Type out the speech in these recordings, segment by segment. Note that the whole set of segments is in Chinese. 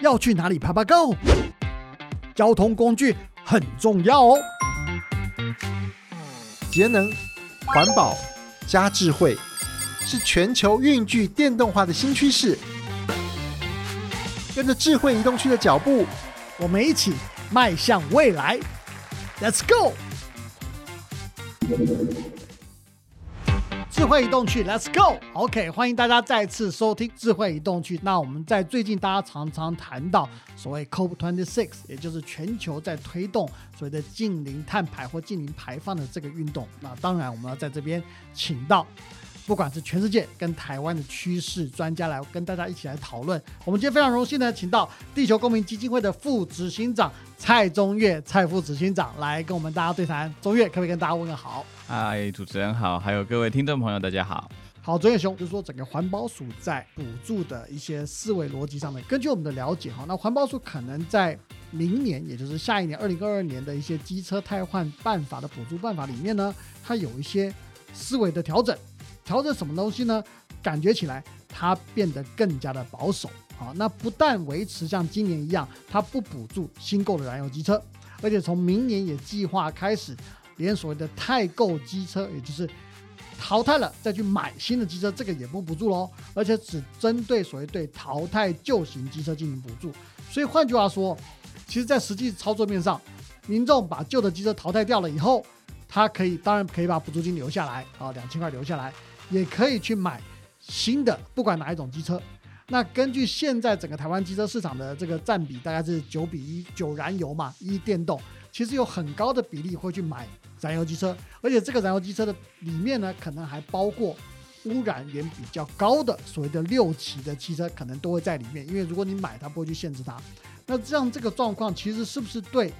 要去哪里爬爬 Go？交通工具很重要哦。节能、环保加智慧，是全球运具电动化的新趋势。跟着智慧移动区的脚步，我们一起迈向未来。Let's go！智慧移动去，Let's go！OK，欢迎大家再次收听智慧移动去。那我们在最近大家常常谈到所谓 COP26，也就是全球在推动所谓的近零碳排或近零排放的这个运动。那当然，我们要在这边请到。不管是全世界跟台湾的趋势专家来跟大家一起来讨论。我们今天非常荣幸呢，请到地球公民基金会的副执行长蔡中岳蔡副执行长来跟我们大家对谈。中岳可不可以跟大家问个好？嗨，主持人好，还有各位听众朋友，大家好。好，中岳兄，就是说整个环保署在补助的一些思维逻辑上面，根据我们的了解哈，那环保署可能在明年，也就是下一年二零二二年的一些机车汰换办法的补助办法里面呢，它有一些思维的调整。调整什么东西呢？感觉起来它变得更加的保守啊。那不但维持像今年一样，它不补助新购的燃油机车，而且从明年也计划开始，连所谓的太购机车，也就是淘汰了再去买新的机车，这个也不补助喽。而且只针对所谓对淘汰旧型机车进行补助。所以换句话说，其实在实际操作面上，民众把旧的机车淘汰掉了以后，他可以当然可以把补助金留下来啊，两千块留下来。也可以去买新的，不管哪一种机车。那根据现在整个台湾机车市场的这个占比，大概是九比一，九燃油嘛，一电动。其实有很高的比例会去买燃油机车，而且这个燃油机车的里面呢，可能还包括污染源比较高的所谓的六期的汽车，可能都会在里面。因为如果你买，它不会去限制它。那这样这个状况，其实是不是对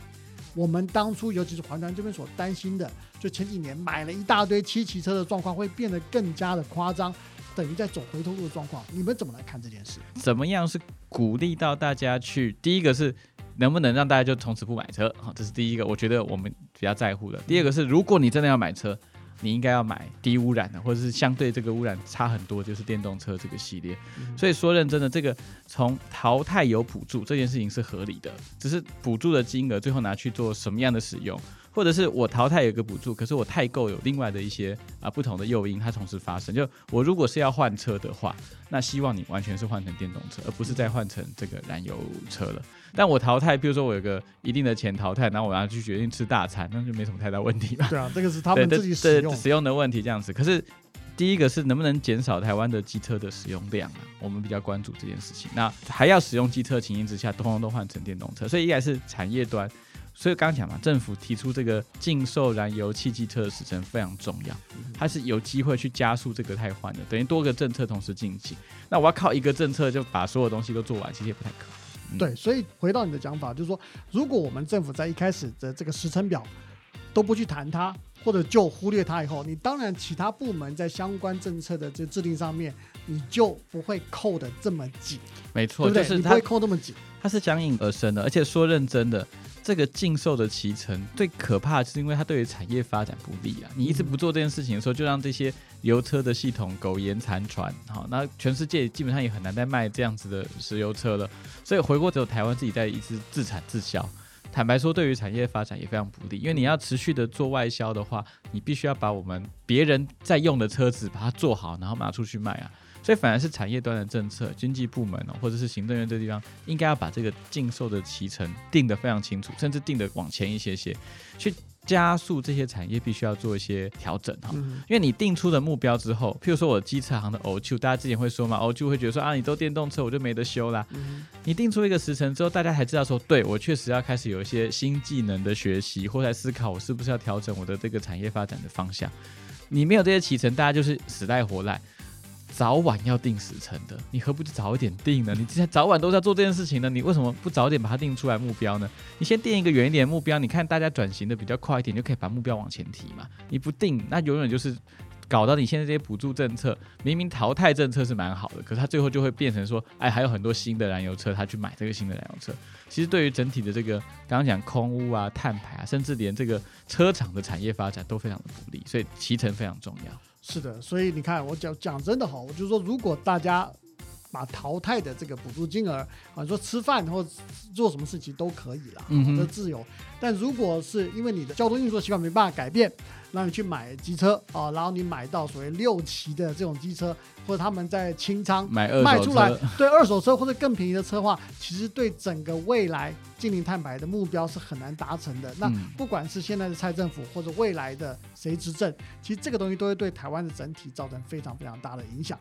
我们当初，尤其是环团这边所担心的？就前几年买了一大堆七骑车的状况会变得更加的夸张，等于在走回头路的状况。你们怎么来看这件事？怎么样是鼓励到大家去？第一个是能不能让大家就从此不买车？好，这是第一个，我觉得我们比较在乎的。第二个是，如果你真的要买车。你应该要买低污染的，或者是相对这个污染差很多，就是电动车这个系列。所以说认真的，这个从淘汰有补助这件事情是合理的，只是补助的金额最后拿去做什么样的使用，或者是我淘汰有个补助，可是我太购有另外的一些啊不同的诱因，它同时发生。就我如果是要换车的话，那希望你完全是换成电动车，而不是再换成这个燃油车了。但我淘汰，比如说我有个一定的钱淘汰，然后我要去决定吃大餐，那就没什么太大问题了。对啊，这个是 他们自己使用使用的问题这样子。可是第一个是能不能减少台湾的机车的使用量啊？我们比较关注这件事情。那还要使用机车情形之下，通通都换成电动车，所以应该是产业端。所以刚刚讲嘛，政府提出这个禁售燃油汽机车的时程非常重要，它是有机会去加速这个汰换的，等于多个政策同时进行。那我要靠一个政策就把所有东西都做完，其实也不太可能。对，所以回到你的讲法，就是说，如果我们政府在一开始的这个时程表都不去谈它，或者就忽略它以后，你当然其他部门在相关政策的这制定上面，你就不会扣的这么紧。没错，就是你不会扣那么紧，它是相应而生的。而且说认真的，这个禁售的骑乘最可怕，是因为它对于产业发展不利啊。你一直不做这件事情的时候，就让这些。油车的系统苟延残喘，好，那全世界基本上也很难再卖这样子的石油车了，所以回国只有台湾自己在一直自产自销。坦白说，对于产业发展也非常不利，因为你要持续的做外销的话，你必须要把我们别人在用的车子把它做好，然后拿出去卖啊。所以反而是产业端的政策，经济部门哦，或者是行政院这地方，应该要把这个禁售的脐橙定得非常清楚，甚至定得往前一些些，去。加速这些产业必须要做一些调整哈，因为你定出的目标之后，譬如说我机车行的 O 就大家之前会说嘛，O 就会觉得说啊，你都电动车，我就没得修啦。你定出一个时程之后，大家才知道说，对我确实要开始有一些新技能的学习，或在思考我是不是要调整我的这个产业发展的方向。你没有这些启程，大家就是死赖活赖。早晚要定时程的，你何不就早一点定呢？你之前早晚都在做这件事情呢，你为什么不早点把它定出来目标呢？你先定一个远一点的目标，你看大家转型的比较快一点，就可以把目标往前提嘛。你不定，那永远就是搞到你现在这些补助政策，明明淘汰政策是蛮好的，可是它最后就会变成说，哎，还有很多新的燃油车，他去买这个新的燃油车。其实对于整体的这个刚刚讲空污啊、碳排啊，甚至连这个车厂的产业发展都非常的不利，所以骑乘非常重要。是的，所以你看，我讲讲真的哈，我就说，如果大家把淘汰的这个补助金额啊，你说吃饭或做什么事情都可以了，嗯哼这自由。但如果是因为你的交通运输习惯没办法改变，让你去买机车啊，然后你买到所谓六期的这种机车，或者他们在清仓买卖出来车，，对二手车或者更便宜的车的话，其实对整个未来净零碳排的目标是很难达成的。那嗯不管是现在的蔡政府或者未来的谁执政，其实这个东西都会对台湾的整体造成非常非常大的影响。